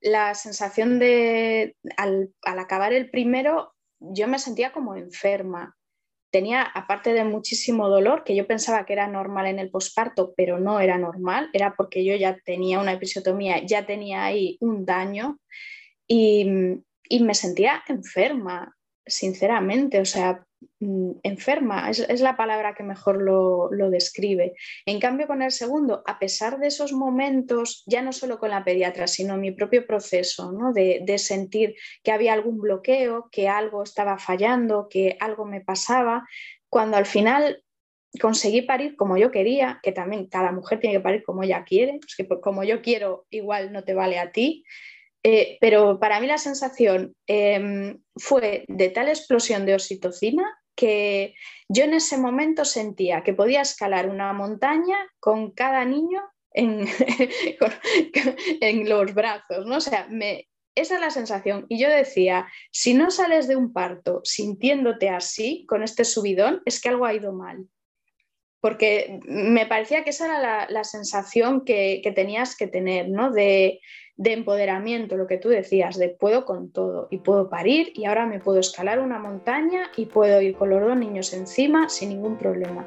la sensación de, al, acabar el primero, yo me sentía como enferma. Tenía, aparte de muchísimo dolor, que yo pensaba que era normal en el posparto, pero no era normal, era porque yo ya tenía una episiotomía, ya tenía ahí un daño y, y me sentía enferma, sinceramente. O sea, enferma, es, la palabra que mejor lo, describe. En cambio, con el segundo, a pesar de esos momentos, ya no solo con la pediatra, sino mi propio proceso ¿no? de, sentir que había algún bloqueo, que algo estaba fallando, que algo me pasaba, cuando al final conseguí parir como yo quería, que también cada mujer tiene que parir como ella quiere, que como yo quiero igual no te vale a ti, eh, pero para mí la sensación em, fue de tal explosión de oxitocina que yo en ese momento sentía que podía escalar una montaña con cada niño en, los brazos, ¿no? O sea, esa es la sensación. Y yo decía, si no sales de un parto sintiéndote así, con este subidón, es que algo ha ido mal. Porque me parecía que esa era la, sensación que, que, tenías que tener, ¿no? De, de empoderamiento, lo que tú decías, de puedo con todo y puedo parir y ahora me puedo escalar una montaña y puedo ir con los dos niños encima sin ningún problema.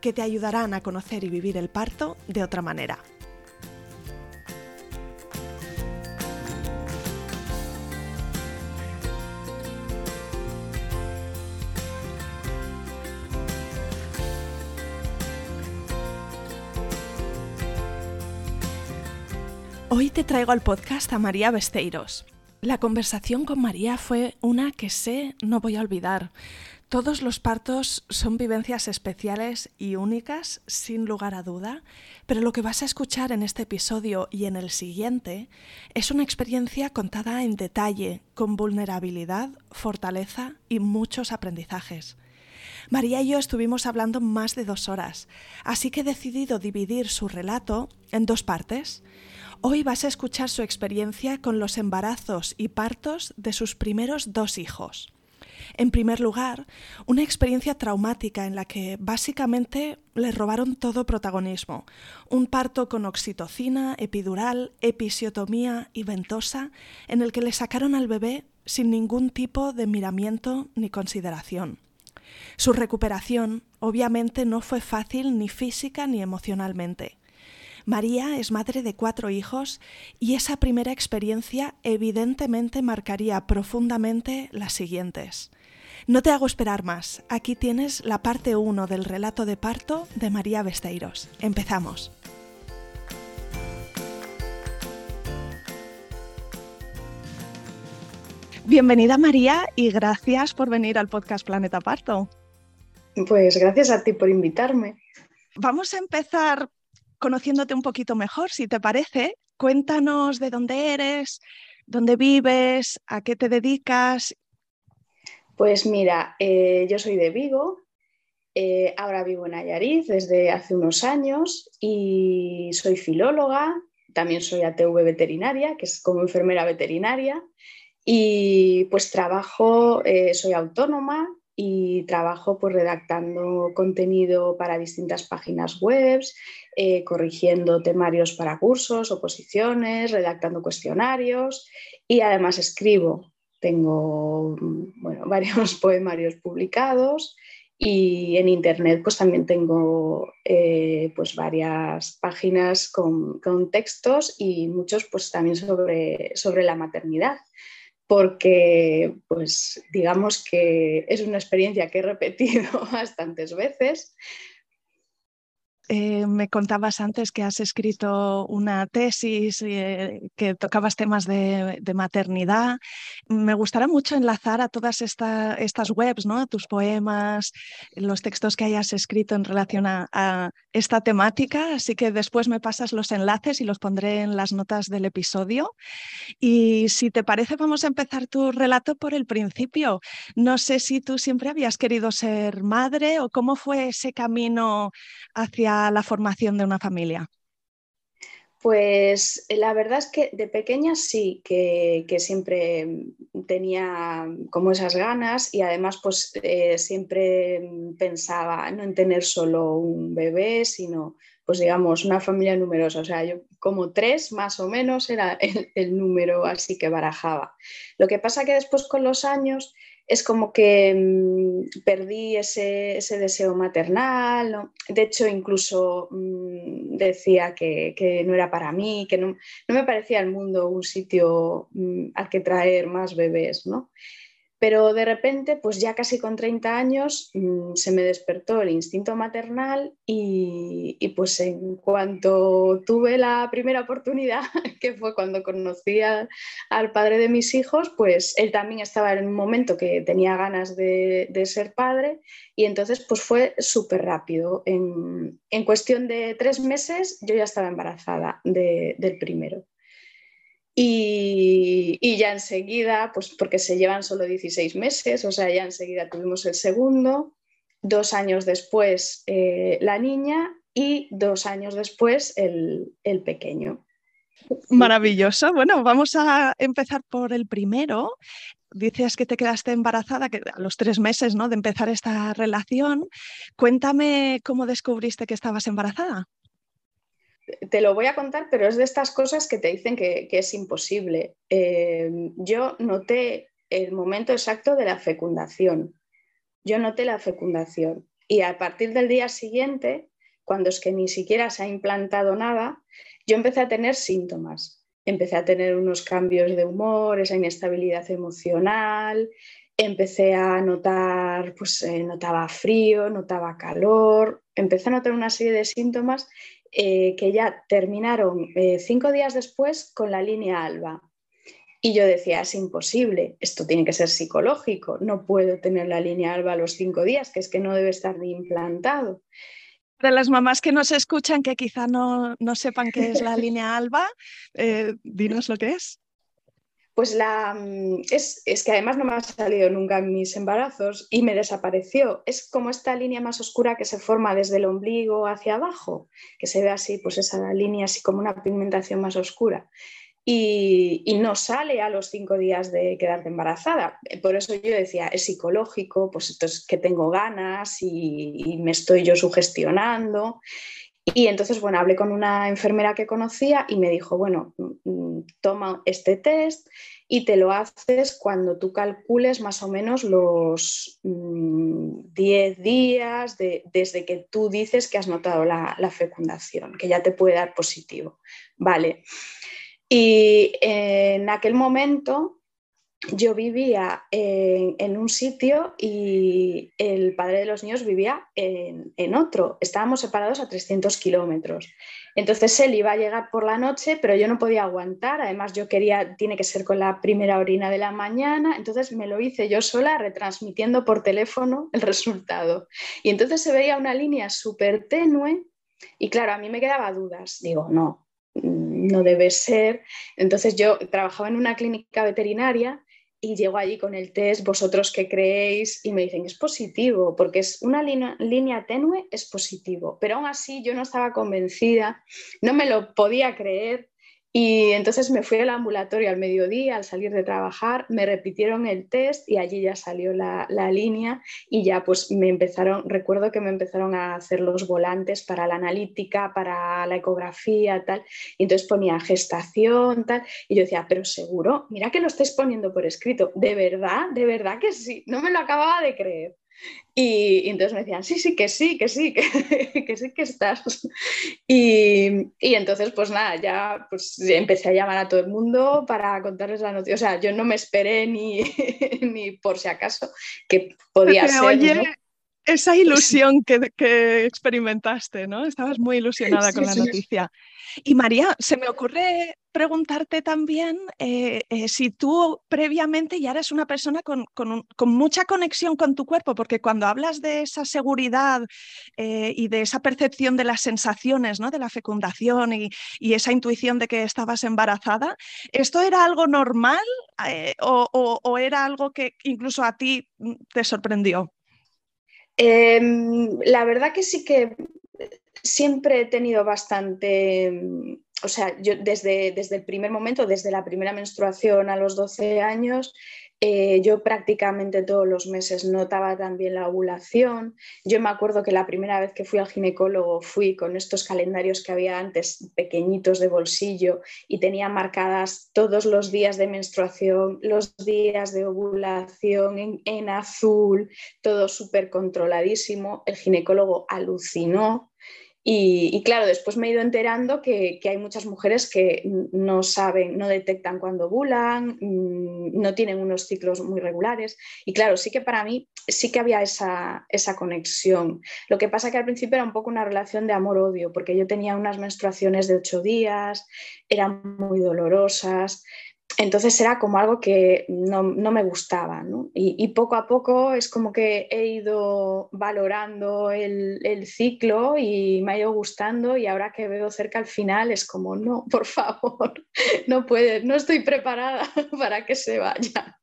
que te ayudarán a conocer y vivir el parto de otra manera. Hoy te traigo al podcast a María Besteiros. La conversación con María fue una que sé no voy a olvidar. Todos los partos son vivencias especiales y únicas, sin lugar a duda, pero lo que vas a escuchar en este episodio y en el siguiente es una experiencia contada en detalle, con vulnerabilidad, fortaleza y muchos aprendizajes. María y yo estuvimos hablando más de dos horas, así que he decidido dividir su relato en dos partes. Hoy vas a escuchar su experiencia con los embarazos y partos de sus primeros dos hijos. En primer lugar, una experiencia traumática en la que básicamente le robaron todo protagonismo. Un parto con oxitocina, epidural, episiotomía y ventosa, en el que le sacaron al bebé sin ningún tipo de miramiento ni consideración. Su recuperación obviamente no fue fácil ni física ni emocionalmente. María es madre de cuatro hijos y esa primera experiencia evidentemente marcaría profundamente las siguientes. No te hago esperar más. Aquí tienes la parte 1 del relato de parto de María Besteiros. Empezamos. Bienvenida María y gracias por venir al podcast Planeta Parto. Pues gracias a ti por invitarme. Vamos a empezar conociéndote un poquito mejor, si te parece. Cuéntanos de dónde eres, dónde vives, a qué te dedicas pues mira, eh, yo soy de Vigo, eh, ahora vivo en Ayariz desde hace unos años y soy filóloga, también soy ATV veterinaria, que es como enfermera veterinaria, y pues trabajo, eh, soy autónoma y trabajo pues redactando contenido para distintas páginas web, corrigiendo temarios para cursos, oposiciones, redactando cuestionarios y además escribo tengo bueno, varios poemarios publicados y en internet pues también tengo eh, pues varias páginas con, textos y muchos pues también sobre, sobre la maternidad. Porque pues digamos que es una experiencia que he repetido bastantes veces eh, me contabas antes que has escrito una tesis eh, que tocabas temas de, maternidad. Me gustaría mucho enlazar a todas estas webs, ¿no? tus poemas, los textos que hayas escrito en relación a, esta temática, así que después me pasas los enlaces y los pondré en las notas del episodio. Y si te parece, vamos a empezar tu relato por el principio. No sé si tú siempre habías querido ser madre o cómo fue ese camino hacia la formación de una familia? Pues la verdad es que de pequeña sí, que, siempre tenía como esas ganas y además pues eh, siempre pensaba no en tener solo un bebé, sino pues digamos una familia numerosa. O sea, yo como tres más o menos era el número así que barajaba. Lo que pasa que después con los años es como que mm, perdí ese, deseo maternal. De hecho, incluso mm, decía que, no era para mí, que no, me parecía el mundo un sitio mm, al que traer más bebés. ¿no? Pero de repente, pues ya casi con 30 años, mm, se me despertó el instinto maternal y, pues en cuanto tuve la primera oportunidad, que fue cuando conocí al padre de mis hijos, pues él también estaba en un momento que tenía ganas de, ser padre y entonces pues fue súper rápido. En, cuestión de tres meses yo ya estaba embarazada del primero. Y, ya enseguida, pues porque se llevan solo 16 meses, o sea, ya enseguida tuvimos el segundo, dos años después eh, la niña y dos años después el, pequeño. Maravilloso. Bueno, vamos a empezar por el primero. Dices que te quedaste embarazada a los tres meses ¿no? de empezar esta relación. Cuéntame cómo descubriste que estabas embarazada te lo voy a contar, pero es de estas cosas que te dicen que, es imposible. Eh, yo noté el momento exacto de la fecundación. Yo noté la fecundación y a partir del día siguiente, cuando es que ni siquiera se ha implantado nada, yo empecé a tener síntomas. Empecé a tener unos cambios de humor, esa inestabilidad emocional, empecé a notar, pues eh, notaba frío, notaba calor, empecé a notar una serie de síntomas eh, que ya terminaron eh, cinco días después con la línea alba. Y yo decía, es imposible, esto tiene que ser psicológico, no puedo tener la línea alba a los cinco días, que es que no debe estar ni implantado. Para las mamás que nos escuchan, que quizá no, sepan qué es la línea alba, eh, dinos lo que es. Pues la, mm, es, que además no me ha salido nunca en mis embarazos y me desapareció. Es como esta línea más oscura que se forma desde el ombligo hacia abajo, que se ve así, pues esa línea así como una pigmentación más oscura. Y, no sale a los cinco días de quedarte embarazada. Por eso yo decía, es psicológico, pues esto es que tengo ganas y me estoy yo sugestionando. Y entonces, bueno, hablé con una enfermera que conocía y me dijo, bueno, mm, toma este test y te lo haces cuando tú calcules más o menos los 10 mm, días desde que tú dices que has notado la, la, fecundación, que ya te puede dar positivo. Vale. Y en aquel momento yo vivía en, un sitio y el padre de los niños vivía en, otro. Estábamos separados a 300 kilómetros. Entonces él iba a llegar por la noche, pero yo no podía aguantar. Además, yo quería, tiene que ser con la primera orina de la mañana. Entonces me lo hice yo sola, retransmitiendo por teléfono el resultado. Y entonces se veía una línea súper tenue. Y claro, a mí me quedaba dudas. Digo, no, no debe ser. Entonces yo trabajaba en una clínica veterinaria y llego allí con el test, vosotros qué creéis, y me dicen, es positivo, porque es una línea, tenue, es positivo. Pero aún así yo no estaba convencida, no me lo podía creer y entonces me fui al ambulatorio al mediodía, al salir de trabajar, me repitieron el test y allí ya salió la, línea y ya pues me empezaron, recuerdo que me empezaron a hacer los volantes para la analítica, para la ecografía, tal, y entonces ponía gestación, tal, y yo decía, pero seguro, mira que lo estáis poniendo por escrito, de verdad, de verdad que sí, no me lo acababa de creer. Y, entonces me decían, sí, sí, que sí, que sí, que, sí que estás. Y, entonces, pues nada, ya pues, empecé a llamar a todo el mundo para contarles la noticia. O sea, yo no me esperé ni, ni por si acaso que podía ser. Oye, esa ilusión que, experimentaste, ¿no? Estabas muy ilusionada con la noticia. Y María, se me ocurre preguntarte también eh, eh, si tú previamente ya eres una persona con, mucha conexión con tu cuerpo, porque cuando hablas de esa seguridad eh, y de esa percepción de las sensaciones, ¿no? de la fecundación y, esa intuición de que estabas embarazada, ¿esto era algo normal o era algo que incluso a ti mm, te sorprendió? Em, la verdad que sí que siempre he tenido bastante, o sea, yo desde, desde el primer momento, desde la primera menstruación a los 12 años, eh, yo prácticamente todos los meses notaba también la ovulación. Yo me acuerdo que la primera vez que fui al ginecólogo fui con estos calendarios que había antes, pequeñitos de bolsillo, y tenía marcadas todos los días de menstruación, los días de ovulación en, en azul, todo súper controladísimo. El ginecólogo alucinó y, claro, después me he ido enterando que, hay muchas mujeres que no saben, no detectan cuando ovulan, mm, no tienen unos ciclos muy regulares. Y claro, sí que para mí sí que había esa, esa conexión. Lo que pasa que al principio era un poco una relación de amor-odio, porque yo tenía unas menstruaciones de ocho días, eran muy dolorosas. Entonces era como algo que no, me gustaba, y, poco a poco es como que he ido valorando el, ciclo y me ha ido gustando y ahora que veo cerca al final es como, no, por favor, no puede, no estoy preparada para que se vaya.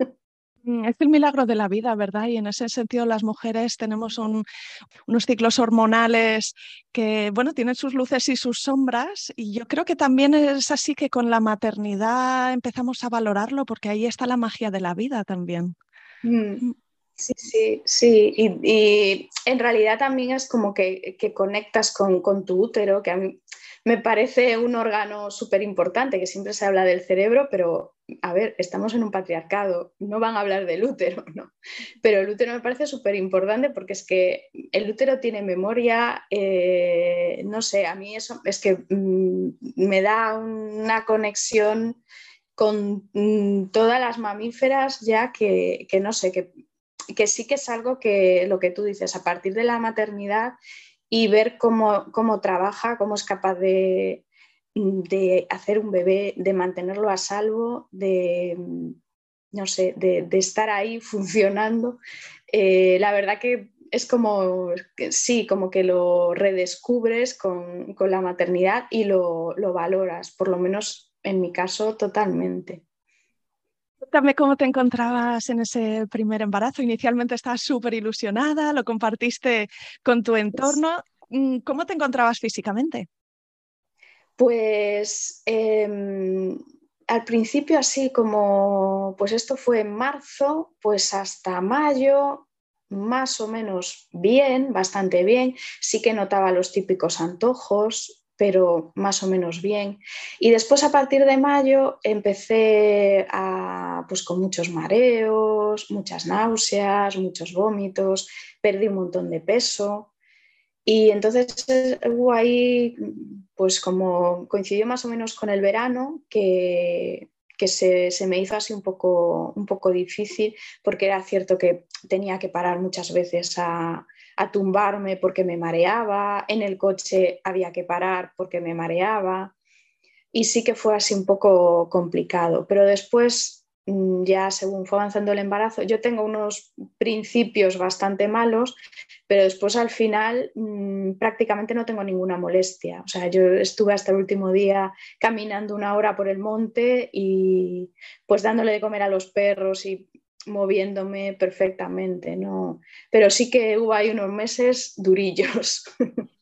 Es el milagro de la vida, ¿verdad? Y en ese sentido las mujeres tenemos unos ciclos hormonales que, bueno, tienen sus luces y sus sombras. Y yo creo que también es así que con la maternidad empezamos a valorarlo porque ahí está la magia de la vida también. Mm, mm. Sí, sí, sí. Y, en realidad también es como que, conectas con, con, tu útero, que a mí me parece un órgano súper importante, que siempre se habla del cerebro, pero a ver, estamos en un patriarcado, no van a hablar del útero, ¿no? Pero el útero me parece súper importante porque es que el útero tiene memoria, eh, no sé, a mí eso es que mm, me da una conexión con mm, todas las mamíferas ya que, no sé, que, que sí que es algo que lo que tú dices, a partir de la maternidad y ver cómo, cómo trabaja, cómo es capaz de, de, hacer un bebé, de mantenerlo a salvo, de, no sé, de, estar ahí funcionando. Eh, la verdad que es como, sí, como que lo redescubres con, con la maternidad y lo, lo, valoras, por lo menos en mi caso, totalmente. Cuéntame cómo te encontrabas en ese primer embarazo. Inicialmente estabas súper ilusionada, lo compartiste con tu entorno. Mm, ¿Cómo te encontrabas físicamente? Pues em, al principio así como, pues esto fue en marzo, pues hasta mayo, más o menos bien, bastante bien. Sí que notaba los típicos antojos, pero más o menos bien. Y después a partir de mayo empecé a, pues con muchos mareos, muchas náuseas, muchos vómitos, perdí un montón de peso. Y entonces hubo ahí, pues como coincidió más o menos con el verano, que, que se, se, me hizo así un poco, un poco difícil, porque era cierto que tenía que parar muchas veces a, a tumbarme porque me mareaba, en el coche había que parar porque me mareaba y sí que fue así un poco complicado, pero después ya según fue avanzando el embarazo, yo tengo unos principios bastante malos, pero después al final mm, prácticamente no tengo ninguna molestia. O sea, yo estuve hasta el último día caminando una hora por el monte y pues dándole de comer a los perros y moviéndome perfectamente, ¿no? Pero sí que hubo ahí unos meses durillos.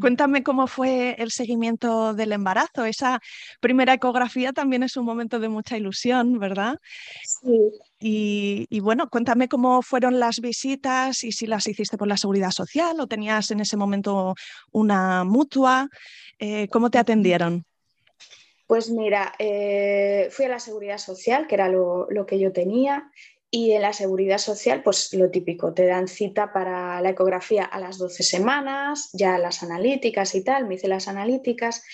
Cuéntame cómo fue el seguimiento del embarazo. Esa primera ecografía también es un momento de mucha ilusión, ¿verdad? Sí. Y, bueno, cuéntame cómo fueron las visitas y si las hiciste por la seguridad social o tenías en ese momento una mutua. Eh, ¿Cómo te atendieron? Pues mira, eh, fui a la seguridad social, que era lo, lo que yo tenía, y en la seguridad social, pues lo típico, te dan cita para la ecografía a las 12 semanas, ya las analíticas y tal, me hice las analíticas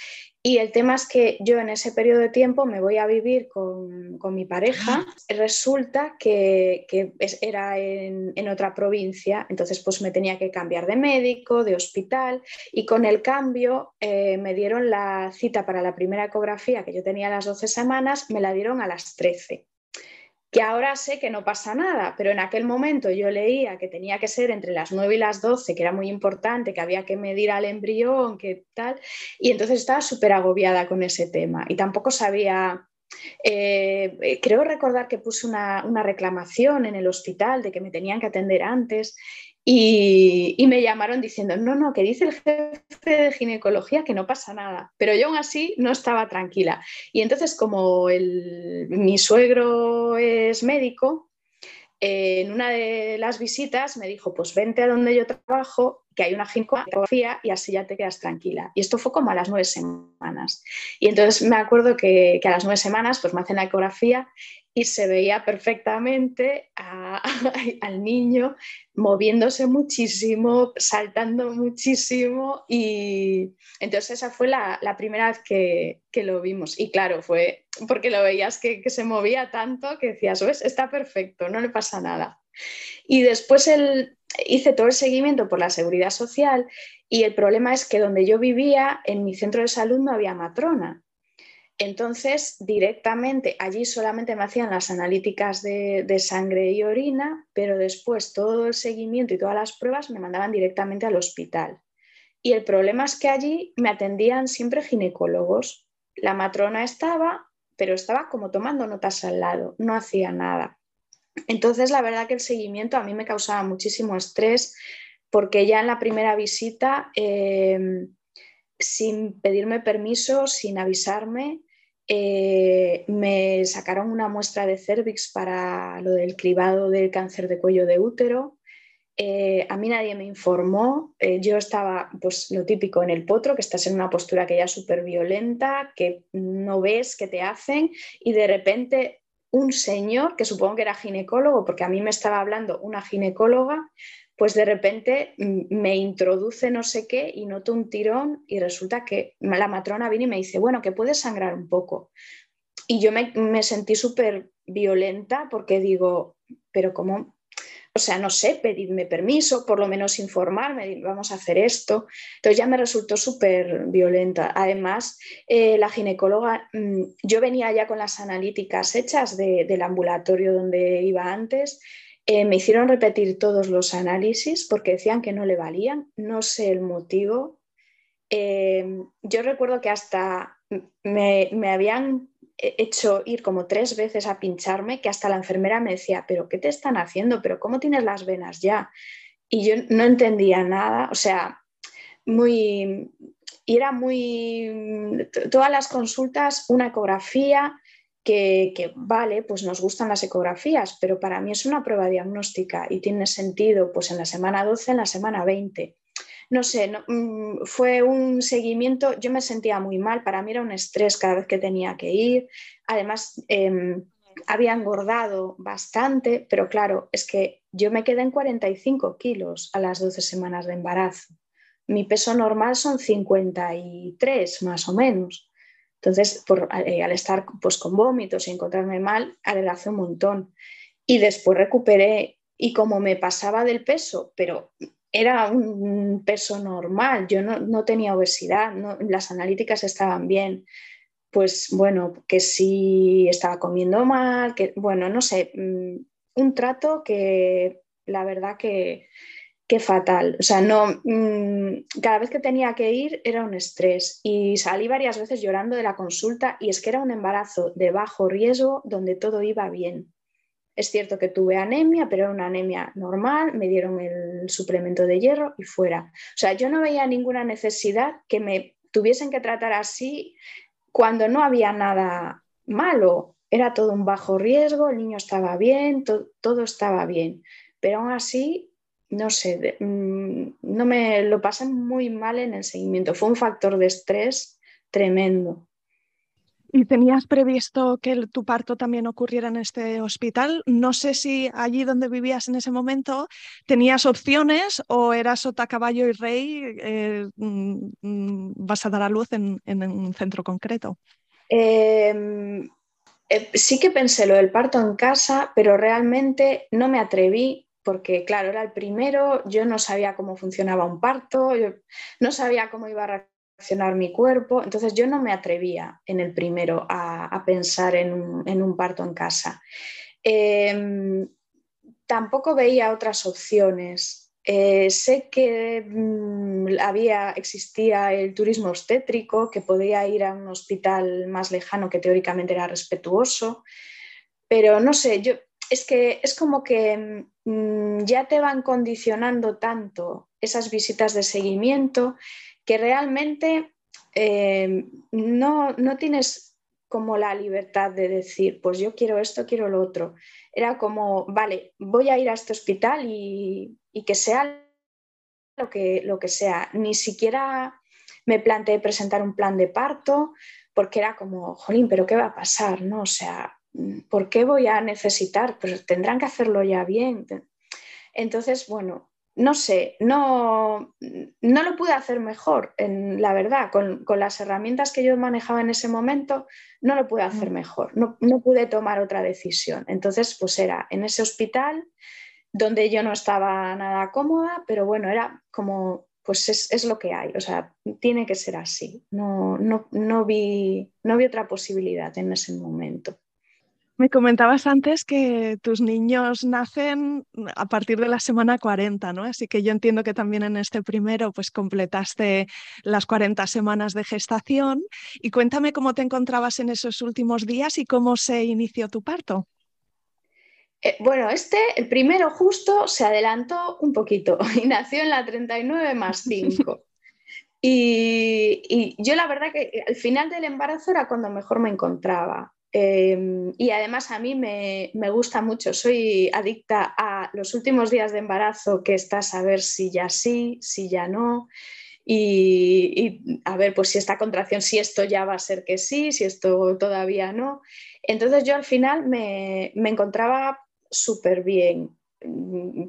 Y el tema es que yo en ese periodo de tiempo me voy a vivir con, mi pareja. Resulta que, era en, otra provincia, entonces pues me tenía que cambiar de médico, de hospital y con el cambio eh, me dieron la cita para la primera ecografía que yo tenía a las 12 semanas, me la dieron a las 13 que ahora sé que no pasa nada, pero en aquel momento yo leía que tenía que ser entre las 9 y las 12, que era muy importante, que había que medir al embrión, que tal, y entonces estaba súper agobiada con ese tema. Y tampoco sabía, eh, creo recordar que puse una, una reclamación en el hospital de que me tenían que atender antes y, me llamaron diciendo, no, no, que dice el jefe de ginecología que no pasa nada. Pero yo aún así no estaba tranquila. Y entonces como mi suegro es médico, eh, en una de las visitas me dijo, pues vente a donde yo trabajo, que hay una ginecología y así ya te quedas tranquila. Y esto fue como a las nueve semanas. Y entonces me acuerdo que, que a las nueve semanas pues me hacen la ecografía y se veía perfectamente al niño moviéndose muchísimo, saltando muchísimo y entonces esa fue la, primera vez que, lo vimos y claro, fue porque lo veías que, se movía tanto que decías, ves, está perfecto, no le pasa nada. Y después hice todo el seguimiento por la seguridad social y el problema es que donde yo vivía, en mi centro de salud no había matrona. Entonces, directamente allí solamente me hacían las analíticas de, sangre y orina, pero después todo el seguimiento y todas las pruebas me mandaban directamente al hospital. Y el problema es que allí me atendían siempre ginecólogos. La matrona estaba, pero estaba como tomando notas al lado, no hacía nada. Entonces, la verdad que el seguimiento a mí me causaba muchísimo estrés porque ya en la primera visita, eh, sin pedirme permiso, sin avisarme, eh, me sacaron una muestra de cervix para lo del cribado del cáncer de cuello de útero. Eh, a mí nadie me informó. Yo estaba, pues lo típico, en el potro, que estás en una postura que ya es súper violenta, que no ves qué te hacen y de repente un señor, que supongo que era ginecólogo, porque a mí me estaba hablando una ginecóloga, pues de repente me introduce no sé qué y noto un tirón y resulta que la matrona viene y me dice, bueno, que puedes sangrar un poco. Y yo me, sentí súper violenta porque digo, pero ¿cómo? O sea, no sé, pedirme permiso, por lo menos informarme, vamos a hacer esto. Entonces ya me resultó súper violenta. Además, eh, la ginecóloga, mm, yo venía ya con las analíticas hechas del ambulatorio donde iba antes eh, me hicieron repetir todos los análisis porque decían que no le valían, no sé el motivo. Eh, yo recuerdo que hasta me, habían hecho ir como tres veces a pincharme, que hasta la enfermera me decía, pero ¿qué te están haciendo? ¿Pero cómo tienes las venas ya? Y yo no entendía nada, o sea, muy... Y era muy... Todas las consultas, una ecografía, que, vale, pues nos gustan las ecografías, pero para mí es una prueba diagnóstica y tiene sentido pues en la semana 12, en la semana 20. No sé, mm, fue un seguimiento, yo me sentía muy mal, para mí era un estrés cada vez que tenía que ir. Además, em, había engordado bastante, pero claro, es que yo me quedé en 45 kilos a las 12 semanas de embarazo. Mi peso normal son 53 más o menos. Entonces, eh, al estar pues, con vómitos y encontrarme mal, adelgacé un montón. Y después recuperé y como me pasaba del peso, pero era un peso normal, yo no, tenía obesidad, las analíticas estaban bien, pues bueno, que sí estaba comiendo mal, que bueno, no sé, mm, un trato que la verdad que, qué fatal. O sea, no, mm, cada vez que tenía que ir era un estrés y salí varias veces llorando de la consulta y es que era un embarazo de bajo riesgo donde todo iba bien. Es cierto que tuve anemia, pero era una anemia normal, me dieron el suplemento de hierro y fuera. O sea, yo no veía ninguna necesidad que me tuviesen que tratar así cuando no había nada malo. Era todo un bajo riesgo, el niño estaba bien, todo estaba bien. Pero aún así no sé, mm, no me lo pasé muy mal en el seguimiento. Fue un factor de estrés tremendo. ¿Y tenías previsto que tu parto también ocurriera en este hospital? No sé si allí donde vivías en ese momento tenías opciones o eras sota, caballo y rey, eh, mm, mm, vas a dar a luz en, un centro concreto. Em, eh, sí que pensé lo del parto en casa, pero realmente no me atreví porque, claro, era el primero, yo no sabía cómo funcionaba un parto, yo no sabía cómo iba a mi cuerpo. Entonces yo no me atrevía en el primero a, pensar en un, parto en casa. Em, tampoco veía otras opciones. Eh, sé que mm, había, existía el turismo obstétrico, que podía ir a un hospital más lejano que teóricamente era respetuoso, pero no sé, yo, es que es como que mm, ya te van condicionando tanto esas visitas de seguimiento que realmente eh, no, tienes como la libertad de decir, pues yo quiero esto, quiero lo otro. Era como, vale, voy a ir a este hospital y, que sea lo que, lo que sea. Ni siquiera me planteé presentar un plan de parto porque era como, jolín, pero ¿qué va a pasar? ¿no? O sea, ¿por qué voy a necesitar? Pues tendrán que hacerlo ya bien. Entonces, bueno, no sé, no, no lo pude hacer mejor, en, la verdad, con, las herramientas que yo manejaba en ese momento, no lo pude hacer mm. mejor, no, no, pude tomar otra decisión. Entonces, pues era en ese hospital donde yo no estaba nada cómoda, pero bueno, era como, pues es, es lo que hay, o sea, tiene que ser así. No, no, no, vi, no vi otra posibilidad en ese momento. Me comentabas antes que tus niños nacen a partir de la semana 40, ¿no? Así que yo entiendo que también en este primero pues completaste las 40 semanas de gestación y cuéntame cómo te encontrabas en esos últimos días y cómo se inició tu parto. Eh, bueno, este, el primero justo, se adelantó un poquito y nació en la 39 más 5. y, y yo la verdad que al final del embarazo era cuando mejor me encontraba. Em, y además a mí me, gusta mucho, soy adicta a los últimos días de embarazo que estás a ver si ya sí, si ya no. Y, a ver, pues si esta contracción, si esto ya va a ser que sí, si esto todavía no. Entonces yo al final me, encontraba súper bien.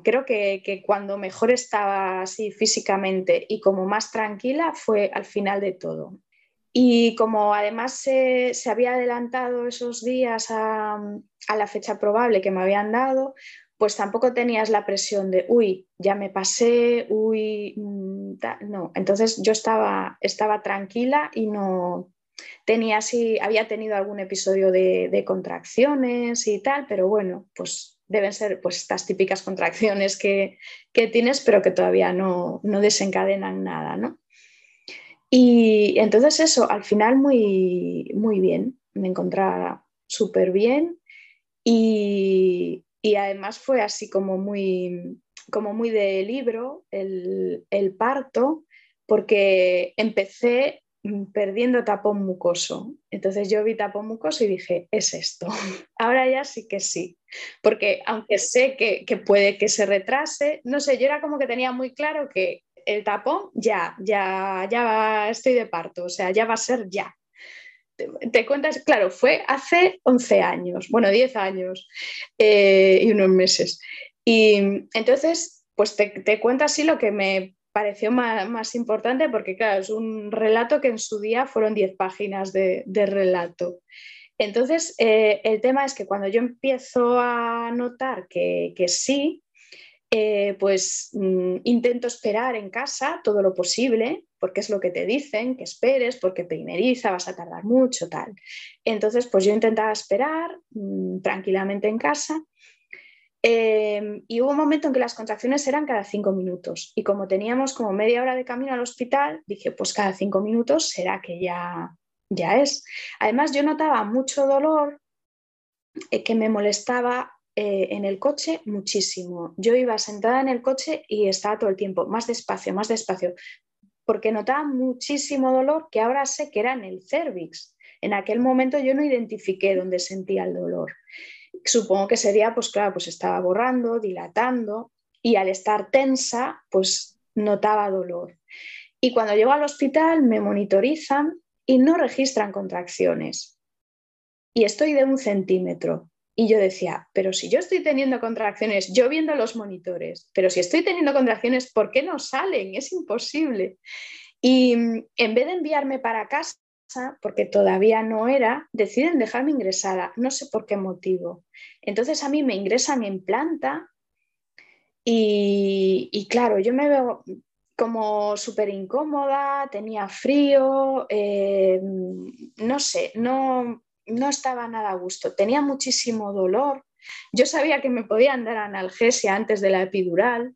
Creo que, que, cuando mejor estaba así físicamente y como más tranquila fue al final de todo. Y como además se, había adelantado esos días a, la fecha probable que me habían dado, pues tampoco tenías la presión de, uy, ya me pasé, uy, mm, no. Entonces yo estaba, estaba tranquila y no tenía así, había tenido algún episodio de, contracciones y tal, pero bueno, pues deben ser pues estas típicas contracciones que, que tienes, pero que todavía no, no desencadenan nada, ¿no? Y entonces eso, al final muy, muy bien, me encontraba súper bien y, además fue así como muy, como muy de libro el, parto, porque empecé perdiendo tapón mucoso. Entonces yo vi tapón mucoso y dije, es esto. Ahora ya sí que sí, porque aunque sé que, que puede que se retrase, no sé, yo era como que tenía muy claro que el tapón, ya, ya, ya estoy de parto, o sea, ya va a ser ya. Te, cuentas, claro, fue hace 11 años, bueno, 10 años eh, y unos meses. Y entonces, pues te, te cuento así lo que me pareció más, importante, porque claro, es un relato que en su día fueron 10 páginas de, relato. Entonces, eh, el tema es que cuando yo empiezo a notar que, que sí, eh, pues mm, intento esperar en casa todo lo posible, porque es lo que te dicen, que esperes, porque primeriza, vas a tardar mucho, tal. Entonces, pues yo intentaba esperar mm, tranquilamente en casa. Em, y hubo un momento en que las contracciones eran cada cinco minutos. Y como teníamos como media hora de camino al hospital, dije, pues cada cinco minutos será que ya, ya es. Además, yo notaba mucho dolor eh, que me molestaba eh, en el coche muchísimo. Yo iba sentada en el coche y estaba todo el tiempo, más despacio, más despacio, porque notaba muchísimo dolor que ahora sé que era en el cervix. En aquel momento yo no identifiqué dónde sentía el dolor. Supongo que sería, pues claro, pues estaba borrando, dilatando y al estar tensa, pues notaba dolor. Y cuando llego al hospital me monitorizan y no registran contracciones. y estoy de un centímetro. Y yo decía, pero si yo estoy teniendo contracciones, yo viendo los monitores, pero si estoy teniendo contracciones, ¿por qué no salen? Es imposible. Y mm, en vez de enviarme para casa, porque todavía no era, deciden dejarme ingresada, no sé por qué motivo. Entonces a mí me ingresan en planta y, claro, yo me veo como súper incómoda, tenía frío, eh, no sé, no, no estaba nada a gusto, tenía muchísimo dolor. Yo sabía que me podían dar analgesia antes de la epidural,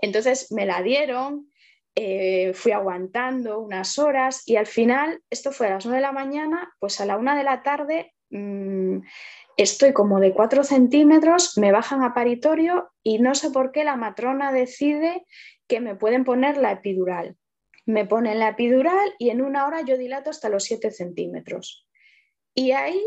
entonces me la dieron, eh, fui aguantando unas horas y al final, esto fue a las 9 de la mañana, pues a la 1 de la tarde mm, estoy como de 4 centímetros, me bajan a paritorio y no sé por qué la matrona decide que me pueden poner la epidural. Me ponen la epidural y en una hora yo dilato hasta los 7 centímetros. Y ahí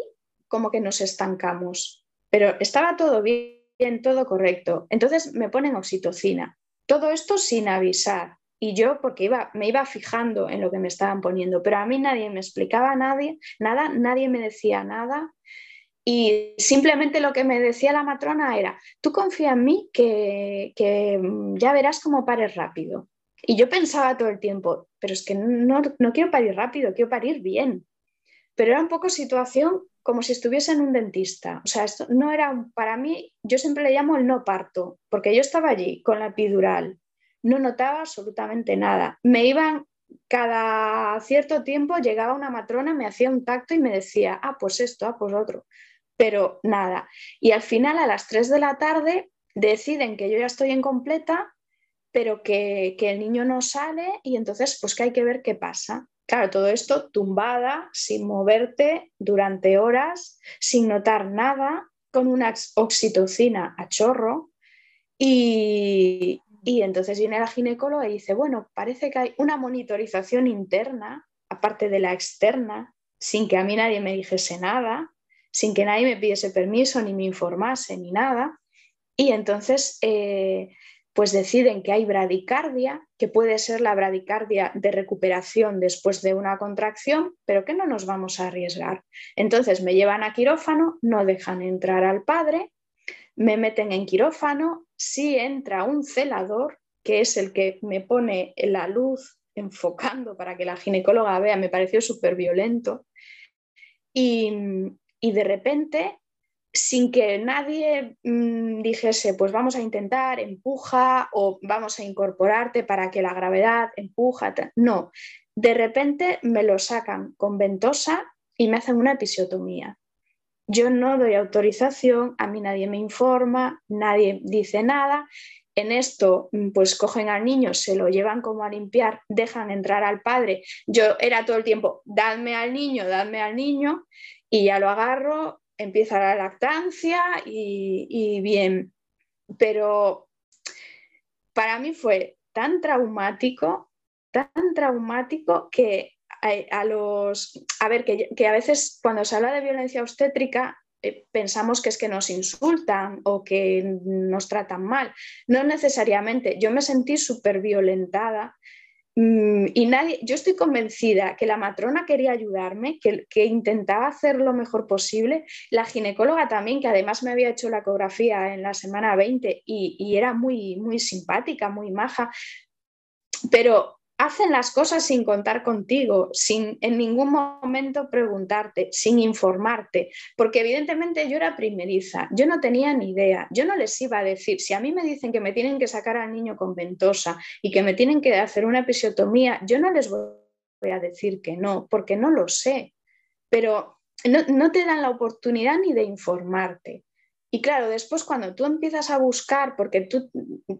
como que nos estancamos. Pero estaba todo bien, todo correcto. Entonces me ponen oxitocina. Todo esto sin avisar. Y yo, porque iba, me iba fijando en lo que me estaban poniendo, pero a mí nadie me explicaba nadie, nada, nadie me decía nada. Y simplemente lo que me decía la matrona era, tú confía en mí que, que ya verás cómo pares rápido. Y yo pensaba todo el tiempo, pero es que no, no quiero parir rápido, quiero parir bien pero era un poco situación como si estuviese en un dentista. O sea, esto no era, para mí, yo siempre le llamo el no parto, porque yo estaba allí con la epidural, no notaba absolutamente nada. Me iban, cada cierto tiempo llegaba una matrona, me hacía un tacto y me decía, ah, pues esto, ah, pues otro, pero nada. Y al final, a las 3 de la tarde, deciden que yo ya estoy en completa, pero que, que el niño no sale y entonces, pues que hay que ver qué pasa. Claro, todo esto tumbada, sin moverte durante horas, sin notar nada, con una oxitocina a chorro. Y, entonces viene la ginecóloga y dice, bueno, parece que hay una monitorización interna, aparte de la externa, sin que a mí nadie me dijese nada, sin que nadie me pidiese permiso, ni me informase, ni nada. Y entonces eh, pues deciden que hay bradicardia, que puede ser la bradicardia de recuperación después de una contracción, pero que no nos vamos a arriesgar. Entonces me llevan a quirófano, no dejan entrar al padre, me meten en quirófano, si entra un celador, que es el que me pone la luz enfocando para que la ginecóloga vea, me pareció súper violento. Y, y de repente sin que nadie mm, dijese, pues vamos a intentar, empuja o vamos a incorporarte para que la gravedad empuja. No, de repente me lo sacan con ventosa y me hacen una episiotomía. Yo no doy autorización, a mí nadie me informa, nadie dice nada. En esto, mm, pues cogen al niño, se lo llevan como a limpiar, dejan entrar al padre. Yo era todo el tiempo, dadme al niño, dadme al niño, y ya lo agarro, empieza la lactancia y, bien, pero para mí fue tan traumático, tan traumático que a, los, a ver, que, a veces cuando se habla de violencia obstétrica eh, pensamos que es que nos insultan o que nos tratan mal. No necesariamente. Yo me sentí súper violentada y nadie, yo estoy convencida que la matrona quería ayudarme, que, que, intentaba hacer lo mejor posible. La ginecóloga también, que además me había hecho la ecografía en la semana 20 y, y era muy, muy simpática, muy maja. Pero hacen las cosas sin contar contigo, sin en ningún momento preguntarte, sin informarte, porque evidentemente yo era primeriza, yo no tenía ni idea, yo no les iba a decir, si a mí me dicen que me tienen que sacar al niño con ventosa y que me tienen que hacer una episiotomía, yo no les voy a decir que no, porque no lo sé, pero no, no te dan la oportunidad ni de informarte. Y claro, después cuando tú empiezas a buscar, porque tú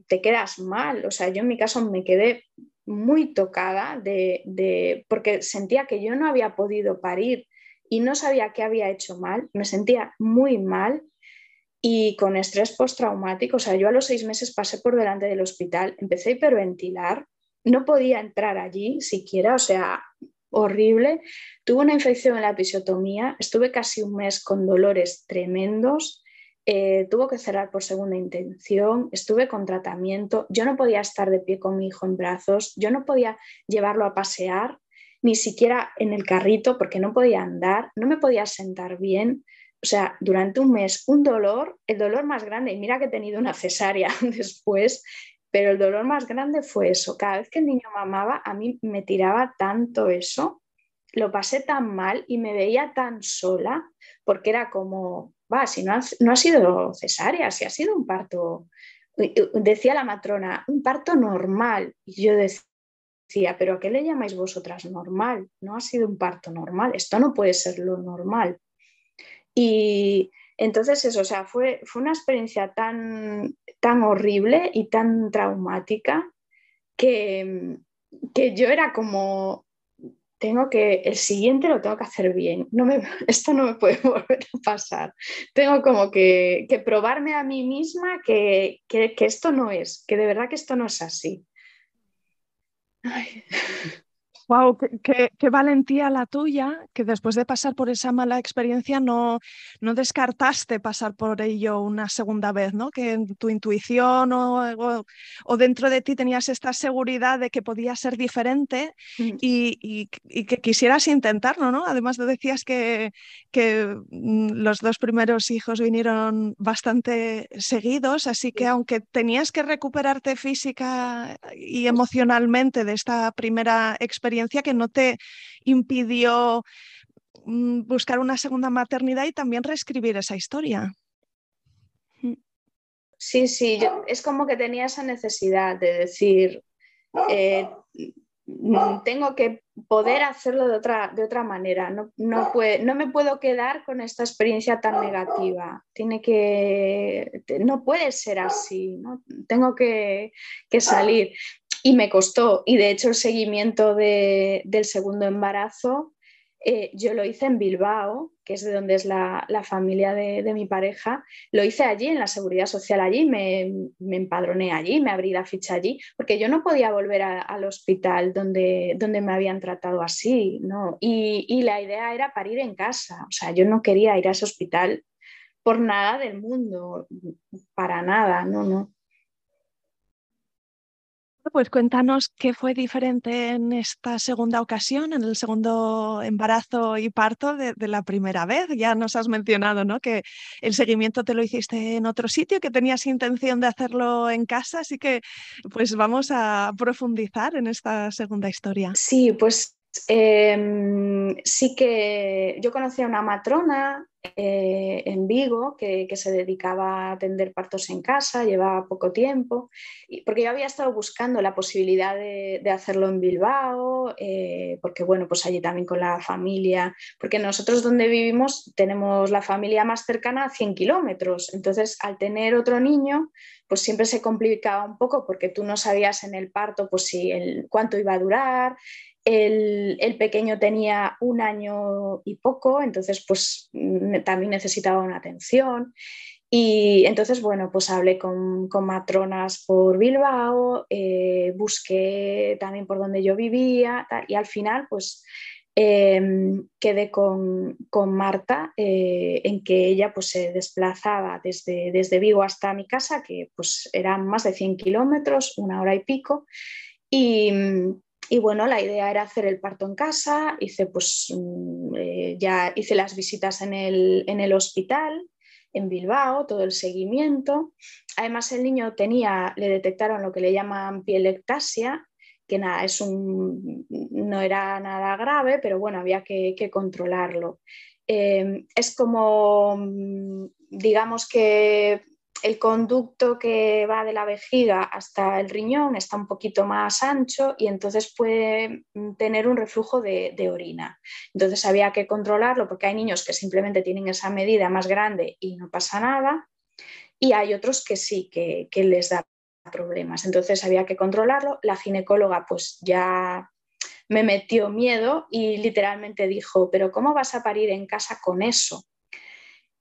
te quedas mal, o sea, yo en mi caso me quedé muy tocada de, porque sentía que yo no había podido parir y no sabía qué había hecho mal, me sentía muy mal y con estrés postraumático, o sea, yo a los seis meses pasé por delante del hospital, empecé a hiperventilar, no podía entrar allí siquiera, o sea, horrible, tuve una infección en la episiotomía, estuve casi un mes con dolores tremendos, eh, tuvo que cerrar por segunda intención, estuve con tratamiento, yo no podía estar de pie con mi hijo en brazos, yo no podía llevarlo a pasear ni siquiera en el carrito porque no podía andar, no me podía sentar bien. O sea, durante un mes, un dolor, el dolor más grande, y mira que he tenido una cesárea después, pero el dolor más grande fue eso. Cada vez que el niño mamaba, a mí me tiraba tanto eso, lo pasé tan mal y me veía tan sola, porque era como, va, si no ha, no ha sido cesárea, si ha sido un parto, decía la matrona, un parto normal. Y yo decía, pero ¿a qué le llamáis vosotras normal? No ha sido un parto normal, esto no puede ser lo normal. Y entonces eso, o sea, fue, fue una experiencia tan, tan horrible y tan traumática que, que yo era como, tengo que, el siguiente lo tengo que hacer bien, no me, esto no me puede volver a pasar. Tengo como que, que probarme a mí misma que, que, que, esto no es, que de verdad que esto no es así. Ay. Wow, qué, valentía la tuya, que después de pasar por esa mala experiencia no, no descartaste pasar por ello una segunda vez, ¿no? Que en tu intuición o, o, dentro de ti tenías esta seguridad de que podía ser diferente mm. y, y, que quisieras intentarlo, ¿no? Además decías que, que mm, los dos primeros hijos vinieron bastante seguidos, así que aunque tenías que recuperarte física y emocionalmente de esta primera experiencia, que no te impidió mm, buscar una segunda maternidad y también reescribir esa historia. Mm. Sí, sí, es como que tenía esa necesidad de decir, eh, mm, tengo que poder hacerlo de otra, de otra manera, no, no, no, me puedo quedar con esta experiencia tan negativa, tiene que, no puede ser así, ¿no? tengo que, que salir y me costó. Y de hecho el seguimiento del segundo embarazo eh, yo lo hice en Bilbao, que es de donde es la, familia de, mi pareja. Lo hice allí, en la seguridad social allí, me, empadroné allí, me abrí la ficha allí, porque yo no podía volver al hospital donde, donde me habían tratado así. ¿no? Y, y la idea era parir en casa. O sea, yo no quería ir a ese hospital por nada del mundo, para nada, no, no. Pues cuéntanos qué fue diferente en esta segunda ocasión, en el segundo embarazo y parto de, la primera vez. Ya nos has mencionado ¿no? que el seguimiento te lo hiciste en otro sitio, que tenías intención de hacerlo en casa, así que pues vamos a profundizar en esta segunda historia. Sí, pues Em, sí que yo conocí a una matrona eh, en Vigo que, se dedicaba a atender partos en casa, llevaba poco tiempo, porque yo había estado buscando la posibilidad de, hacerlo en Bilbao, eh, porque bueno, pues allí también con la familia, porque nosotros donde vivimos tenemos la familia más cercana a 100 kilómetros, entonces al tener otro niño, pues siempre se complicaba un poco porque tú no sabías en el parto pues si el, cuánto iba a durar, el, pequeño tenía un año y poco, entonces pues también necesitaba una atención. Y entonces, bueno, pues hablé con, matronas por Bilbao, eh, busqué también por donde yo vivía y al final pues em, quedé con, Marta eh, en que ella pues se desplazaba desde, desde Vigo hasta mi casa, que pues eran más de 100 kilómetros, una hora y pico. Y, y bueno, la idea era hacer el parto en casa, hice pues mm, eh, ya hice las visitas en el, en el, hospital en Bilbao, todo el seguimiento. Además el niño tenía, le detectaron lo que le llaman pielectasia, que nada, es un, no era nada grave, pero bueno, había que, que controlarlo. Eh, es como, mm, digamos que el conducto que va de la vejiga hasta el riñón está un poquito más ancho y entonces puede mm, tener un reflujo de, orina. Entonces había que controlarlo porque hay niños que simplemente tienen esa medida más grande y no pasa nada y hay otros que sí, que, les da problemas. Entonces había que controlarlo. La ginecóloga pues ya me metió miedo y literalmente dijo, pero ¿cómo vas a parir en casa con eso?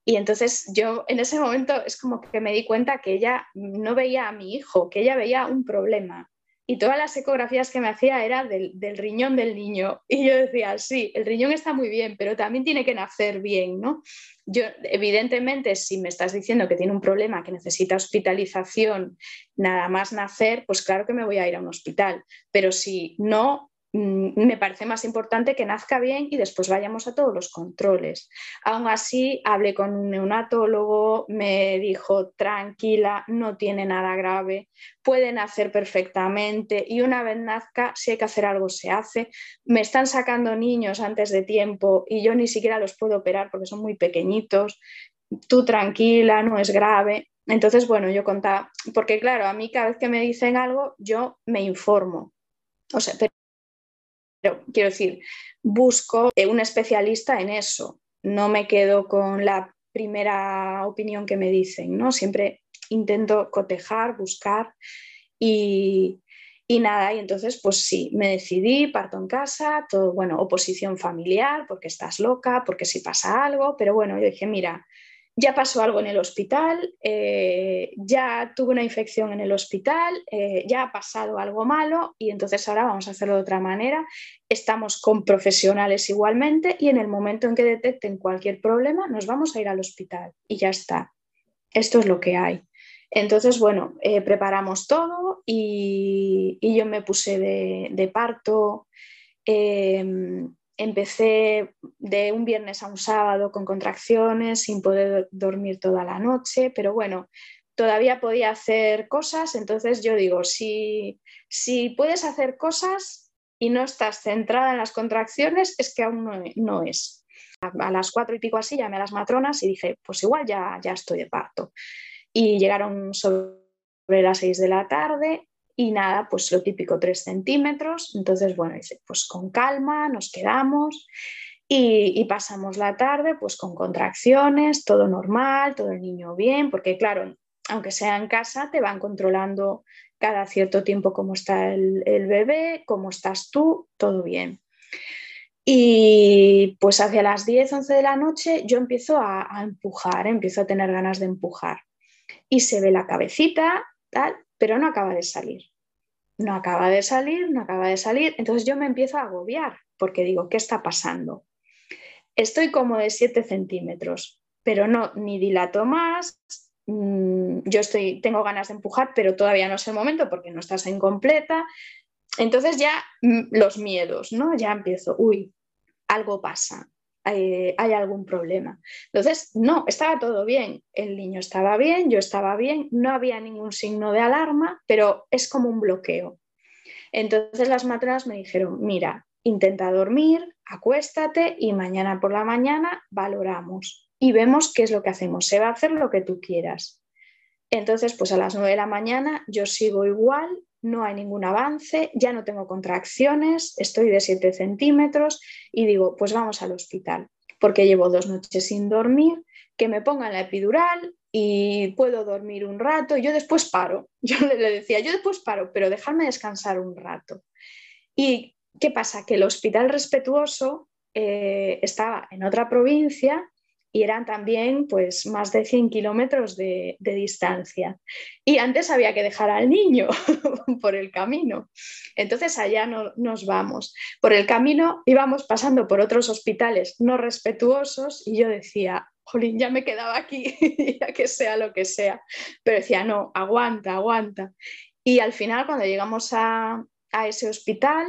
Y entonces yo en ese momento es como que me di cuenta que ella no veía a mi hijo, que ella veía un problema. Y todas las ecografías que me hacía era del, riñón del niño. Y yo decía, sí, el riñón está muy bien, pero también tiene que nacer bien, ¿no? Yo, evidentemente, si me estás diciendo que tiene un problema, que necesita hospitalización, nada más nacer, pues claro que me voy a ir a un hospital. Pero si no, me parece más importante que nazca bien y después vayamos a todos los controles. Aún así, hablé con un neonatólogo, me dijo, tranquila, no tiene nada grave, pueden hacer perfectamente y una vez nazca, si hay que hacer algo, se hace. Me están sacando niños antes de tiempo y yo ni siquiera los puedo operar porque son muy pequeñitos. Tú tranquila, no es grave. Entonces, bueno, yo contaba, porque claro, a mí cada vez que me dicen algo, yo me informo. O sea, pero, quiero decir, busco un especialista en eso. No me quedo con la primera opinión que me dicen, ¿no? Siempre intento cotejar, buscar y, y nada, y entonces pues sí, me decidí, parto en casa, todo, bueno, oposición familiar, porque estás loca, porque si pasa algo, pero bueno, yo dije, mira, ya pasó algo en el hospital, eh, ya tuve una infección en el hospital, eh, ya ha pasado algo malo y entonces ahora vamos a hacerlo de otra manera. Estamos con profesionales igualmente y en el momento en que detecten cualquier problema nos vamos a ir al hospital y ya está. Esto es lo que hay. Entonces, bueno, eh, preparamos todo y, yo me puse de, de parto. Em, empecé de un viernes a un sábado con contracciones, sin poder dormir toda la noche, pero bueno, todavía podía hacer cosas, entonces yo digo, si, si puedes hacer cosas y no estás centrada en las contracciones, es que aún no, es. A, las cuatro y pico así llamé a las matronas y dije, pues igual ya, ya estoy de parto. Y llegaron sobre las seis de la tarde y nada, pues lo típico, tres centímetros. Entonces, bueno, dice, pues con calma, nos quedamos y, pasamos la tarde pues con contracciones, todo normal, todo el niño bien, porque claro, aunque sea en casa, te van controlando cada cierto tiempo cómo está el, bebé, cómo estás tú, todo bien. Y pues hacia las 10, 11 de la noche yo empiezo a, a empujar, empiezo a tener ganas de empujar. Y se ve la cabecita, tal, pero no acaba de salir. No acaba de salir, no acaba de salir. Entonces yo me empiezo a agobiar porque digo, ¿qué está pasando? Estoy como de 7 centímetros, pero no, ni dilato más. Mm, yo estoy, tengo ganas de empujar, pero todavía no es el momento porque no estás en completa. Entonces ya mm, los miedos, ¿no? Ya empiezo, uy, algo pasa, hay, algún problema. Entonces, no, estaba todo bien, el niño estaba bien, yo estaba bien, no había ningún signo de alarma, pero es como un bloqueo. Entonces las matronas me dijeron, mira, intenta dormir, acuéstate y mañana por la mañana valoramos y vemos qué es lo que hacemos. Se va a hacer lo que tú quieras. Entonces, pues a las 9 de la mañana yo sigo igual, no hay ningún avance, ya no tengo contracciones, estoy de 7 centímetros y digo, pues vamos al hospital, porque llevo dos noches sin dormir, que me pongan la epidural y puedo dormir un rato, y yo después paro. Yo le decía, yo después paro, pero dejarme descansar un rato. ¿Y qué pasa? Que el hospital respetuoso eh, estaba en otra provincia y eran también pues más de 100 kilómetros de, distancia. Y antes había que dejar al niño por el camino. Entonces allá no, nos vamos. Por el camino íbamos pasando por otros hospitales no respetuosos y yo decía, jolín, ya me quedaba aquí, ya que sea lo que sea. Pero decía, no, aguanta, aguanta. Y al final cuando llegamos a, ese hospital,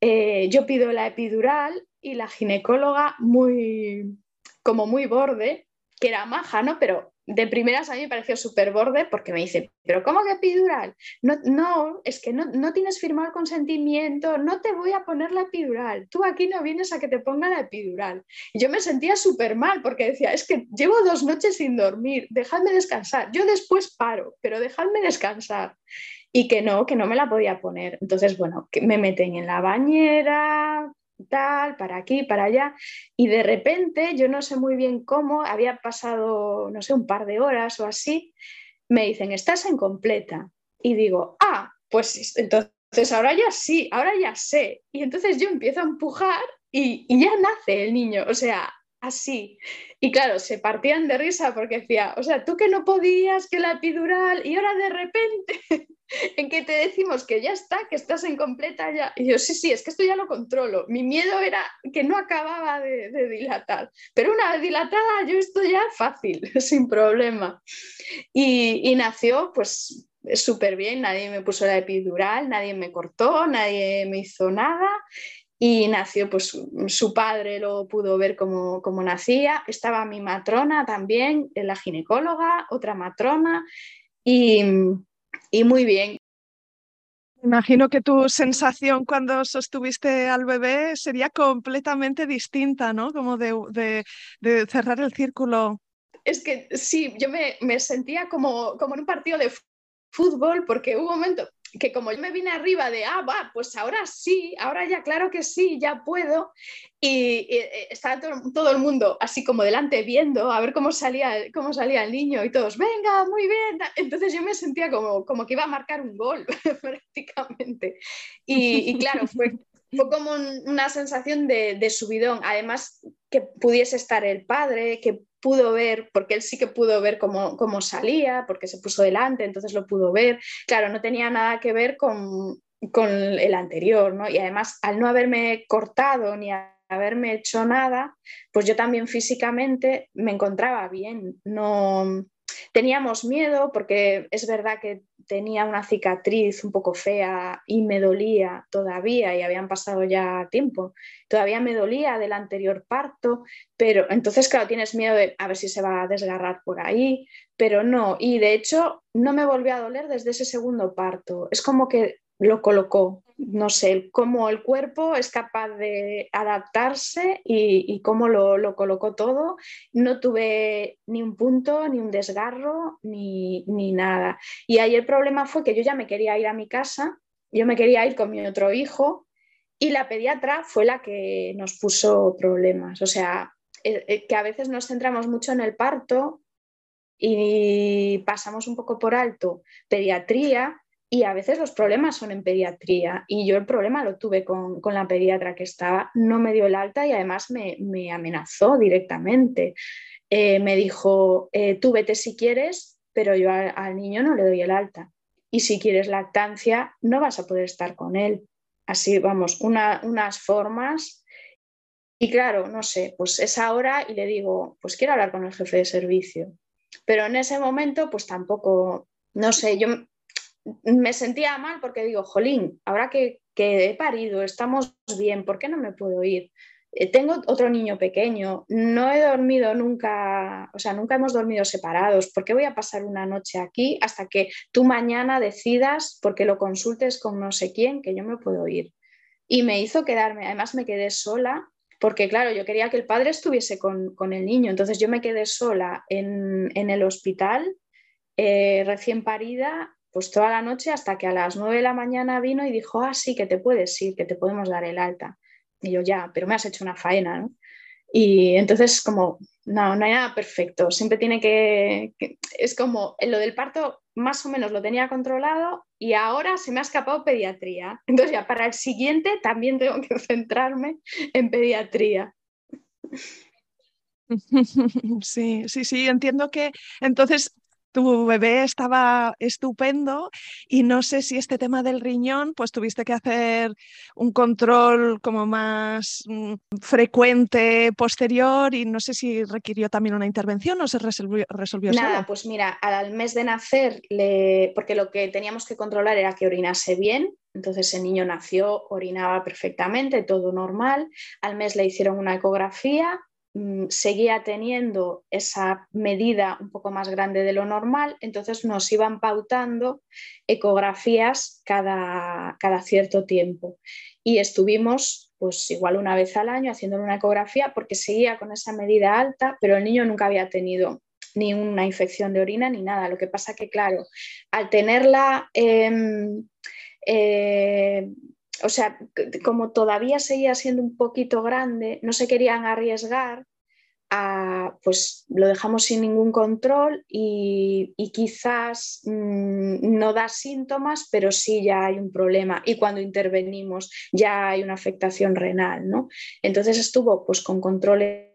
eh, yo pido la epidural y la ginecóloga muy como muy borde, que era maja, ¿no? Pero de primeras a mí me pareció súper borde porque me dice, pero ¿cómo que epidural? No, no es que no, no, tienes firmado el consentimiento, no te voy a poner la epidural, tú aquí no vienes a que te ponga la epidural. Y yo me sentía súper mal porque decía, es que llevo dos noches sin dormir, dejadme descansar, yo después paro, pero dejadme descansar. Y que no, que no me la podía poner. Entonces, bueno, que me meten en la bañera, tal, para aquí, para allá, y de repente, yo no sé muy bien cómo, había pasado, no sé, un par de horas o así, me dicen, estás en completa. Y digo, ah, pues entonces ahora ya sí, ahora ya sé. Y entonces yo empiezo a empujar y, y ya nace el niño, o sea, así. Y claro, se partían de risa porque decía, o sea, tú que no podías, que la epidural, y ahora de repente en que te decimos que ya está, que estás en completa ya. Y yo, sí, sí, es que esto ya lo controlo. Mi miedo era que no acababa de, dilatar, pero una vez dilatada, yo esto ya fácil, sin problema. Y, nació, pues súper bien, nadie me puso la epidural, nadie me cortó, nadie me hizo nada y nació, pues su padre lo pudo ver como, como nacía, estaba mi matrona también, la ginecóloga, otra matrona y, y muy bien. Imagino que tu sensación cuando sostuviste al bebé sería completamente distinta, ¿no? Como de, de, cerrar el círculo. Es que sí, yo me, me, sentía como, como en un partido de fútbol porque hubo un momento, que como yo me vine arriba de, ah, va, pues ahora sí, ahora ya claro que sí, ya puedo. Y, eh, estaba todo, el mundo así como delante viendo a ver cómo salía, cómo salía el niño y todos, venga, muy bien. Entonces yo me sentía como, como que iba a marcar un gol prácticamente. Y, claro, fue, fue como una sensación de, de subidón. Además, que pudiese estar el padre, que pudo ver, porque él sí que pudo ver cómo, cómo, salía, porque se puso delante, entonces lo pudo ver. Claro, no tenía nada que ver con, con el anterior, ¿no? Y además, al no haberme cortado ni haberme hecho nada, pues yo también físicamente me encontraba bien. No teníamos miedo porque es verdad que tenía una cicatriz un poco fea y me dolía todavía y habían pasado ya tiempo. Todavía me dolía del anterior parto, pero entonces, claro, tienes miedo de a ver si se va a desgarrar por ahí, pero no. Y de hecho, no me volvió a doler desde ese segundo parto. Es como que lo colocó. No sé, cómo el cuerpo es capaz de adaptarse y, cómo lo, colocó todo. No tuve ni un punto, ni un desgarro, ni, ni nada. Y ahí el problema fue que yo ya me quería ir a mi casa, yo me quería ir con mi otro hijo y la pediatra fue la que nos puso problemas. O sea, eh, eh, que a veces nos centramos mucho en el parto y pasamos un poco por alto pediatría y a veces los problemas son en pediatría y yo el problema lo tuve con, la pediatra que estaba, no me dio el alta y además me, amenazó directamente. Eh, me dijo, eh, tú vete si quieres, pero yo al, niño no le doy el alta. Y si quieres lactancia, no vas a poder estar con él. Así, vamos, unas formas. Y claro, no sé, pues es ahora y le digo, pues quiero hablar con el jefe de servicio. Pero en ese momento, pues tampoco, no sé, yo me sentía mal porque digo, jolín, ahora que, he parido, estamos bien, ¿por qué no me puedo ir? Eh, tengo otro niño pequeño, no he dormido nunca, o sea, nunca hemos dormido separados, ¿por qué voy a pasar una noche aquí hasta que tú mañana decidas, porque lo consultes con no sé quién, que yo me puedo ir? Y me hizo quedarme, además me quedé sola, porque claro, yo quería que el padre estuviese con, el niño, entonces yo me quedé sola en, el hospital, eh, recién parida, pues toda la noche hasta que a las 9 de la mañana vino y dijo, ah, sí, que te puedes ir, que te podemos dar el alta. Y yo, ya, pero me has hecho una faena, ¿no? Y entonces como, no, no hay nada perfecto, siempre tiene que, es como, lo del parto más o menos lo tenía controlado y ahora se me ha escapado pediatría. Entonces ya para el siguiente también tengo que centrarme en pediatría. Sí, sí, sí, entiendo que entonces tu bebé estaba estupendo y no sé si este tema del riñón, pues tuviste que hacer un control como más mm, frecuente posterior y no sé si requirió también una intervención o se resolvió, resolvió Nada, pues mira, al mes de nacer, porque lo que teníamos que controlar era que orinase bien, entonces el niño nació, orinaba perfectamente, todo normal. Al mes le hicieron una ecografía seguía teniendo esa medida un poco más grande de lo normal, entonces nos iban pautando ecografías cada, cada cierto tiempo. Y estuvimos pues igual una vez al año haciendo una ecografía porque seguía con esa medida alta, pero el niño nunca había tenido ni una infección de orina ni nada. Lo que pasa que, claro, al tenerla em, eh, o sea, como todavía seguía siendo un poquito grande, no se querían arriesgar a, pues lo dejamos sin ningún control y, quizás mm, no da síntomas, pero sí ya hay un problema y cuando intervenimos ya hay una afectación renal, ¿no? Entonces estuvo pues con controles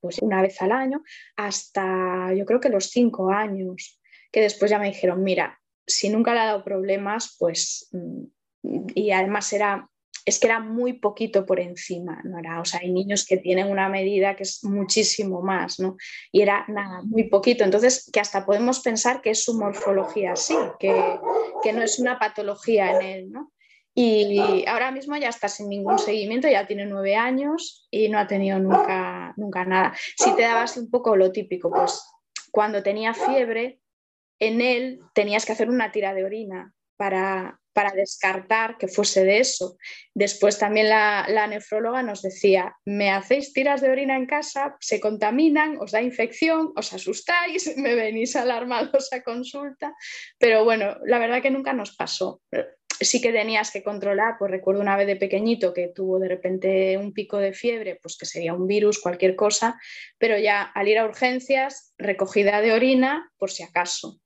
pues una vez al año hasta yo creo que los cinco años, que después ya me dijeron, mira, si nunca le ha dado problemas, pues mm, y además era es que era muy poquito por encima, ¿no? Era, o sea, hay niños que tienen una medida que es muchísimo más, ¿no? Y era nada, muy poquito. Entonces, que hasta podemos pensar que es su morfología así, que, que no es una patología en él, ¿no? Y ahora mismo ya está sin ningún seguimiento, ya tiene nueve años y no ha tenido nunca, nunca nada. Si te dabas un poco lo típico, pues cuando tenía fiebre, en él tenías que hacer una tira de orina para, para descartar que fuese de eso. Después también la, nefróloga nos decía, me hacéis tiras de orina en casa, se contaminan, os da infección, os asustáis, me venís alarmados a consulta, pero bueno, la verdad que nunca nos pasó. Sí que tenías que controlar, pues recuerdo una vez de pequeñito que tuvo de repente un pico de fiebre, pues que sería un virus, cualquier cosa, pero ya al ir a urgencias, recogida de orina por si acaso,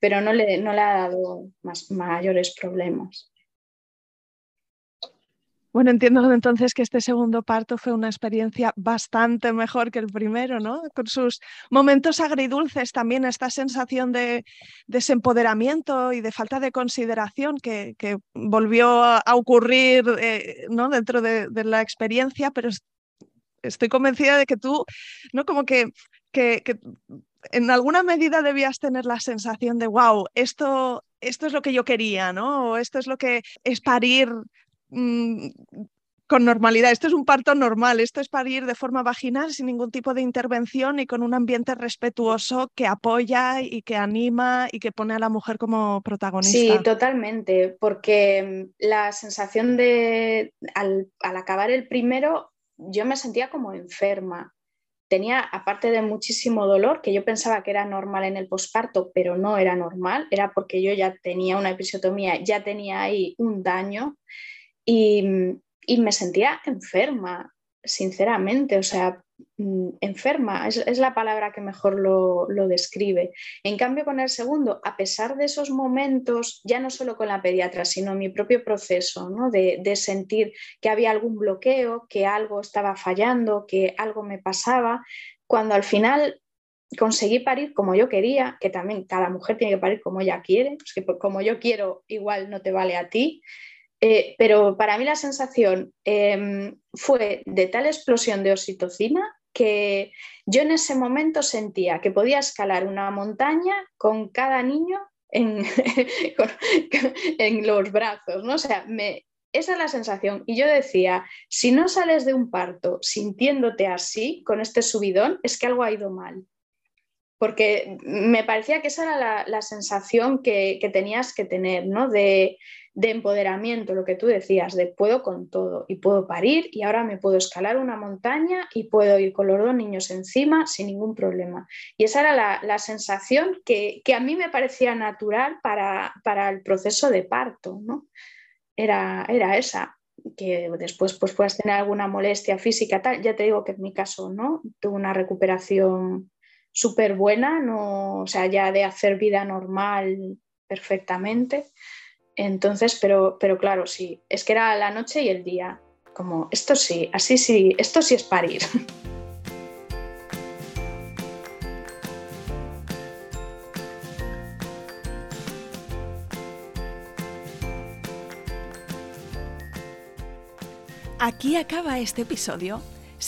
pero no le, no le ha dado más, mayores problemas. Bueno, entiendo entonces que este segundo parto fue una experiencia bastante mejor que el primero, ¿no? Con sus momentos agridulces también, esta sensación de desempoderamiento y de falta de consideración que, volvió a ocurrir eh, ¿no? dentro de, la experiencia, pero estoy convencida de que tú, ¿no? Como que, que, en alguna medida debías tener la sensación de, wow, esto, esto es lo que yo quería, ¿no? O esto es lo que es parir Mm, con normalidad. Esto es un parto normal, esto es parir de forma vaginal sin ningún tipo de intervención y con un ambiente respetuoso que apoya y que anima y que pone a la mujer como protagonista. Sí, totalmente, porque mm, la sensación de al, al acabar el primero yo me sentía como enferma. Tenía, aparte de muchísimo dolor, que yo pensaba que era normal en el posparto, pero no era normal, era porque yo ya tenía una episiotomía, ya tenía ahí un daño y, me sentía enferma, sinceramente, o sea, mm, enferma, es, la palabra que mejor lo, describe. En cambio, con el segundo, a pesar de esos momentos, ya no solo con la pediatra, sino mi propio proceso, ¿no? de, de, sentir que había algún bloqueo, que algo estaba fallando, que algo me pasaba, cuando al final conseguí parir como yo quería, que también cada mujer tiene que parir como ella quiere, pues que como yo quiero, igual no te vale a ti. Eh, pero para mí la sensación em, fue de tal explosión de oxitocina que yo en ese momento sentía que podía escalar una montaña con cada niño en, los brazos, ¿no? O sea, esa es la sensación. Y yo decía, si no sales de un parto sintiéndote así, con este subidón, es que algo ha ido mal. Porque me parecía que esa era la, sensación que, que, tenías que tener, ¿no? De, de empoderamiento, lo que tú decías, de puedo con todo y puedo parir y ahora me puedo escalar una montaña y puedo ir con los dos niños encima sin ningún problema. Y esa era la, sensación que, a mí me parecía natural para, el proceso de parto, ¿no? Era, era esa que después pues puedas tener alguna molestia física, tal. Ya te digo que en mi caso, ¿no? Tuve una recuperación súper buena, no, o sea, ya de hacer vida normal perfectamente. Entonces, pero, pero claro, sí, es que era la noche y el día. Como, esto sí, así sí, esto sí es parir. Aquí acaba este episodio.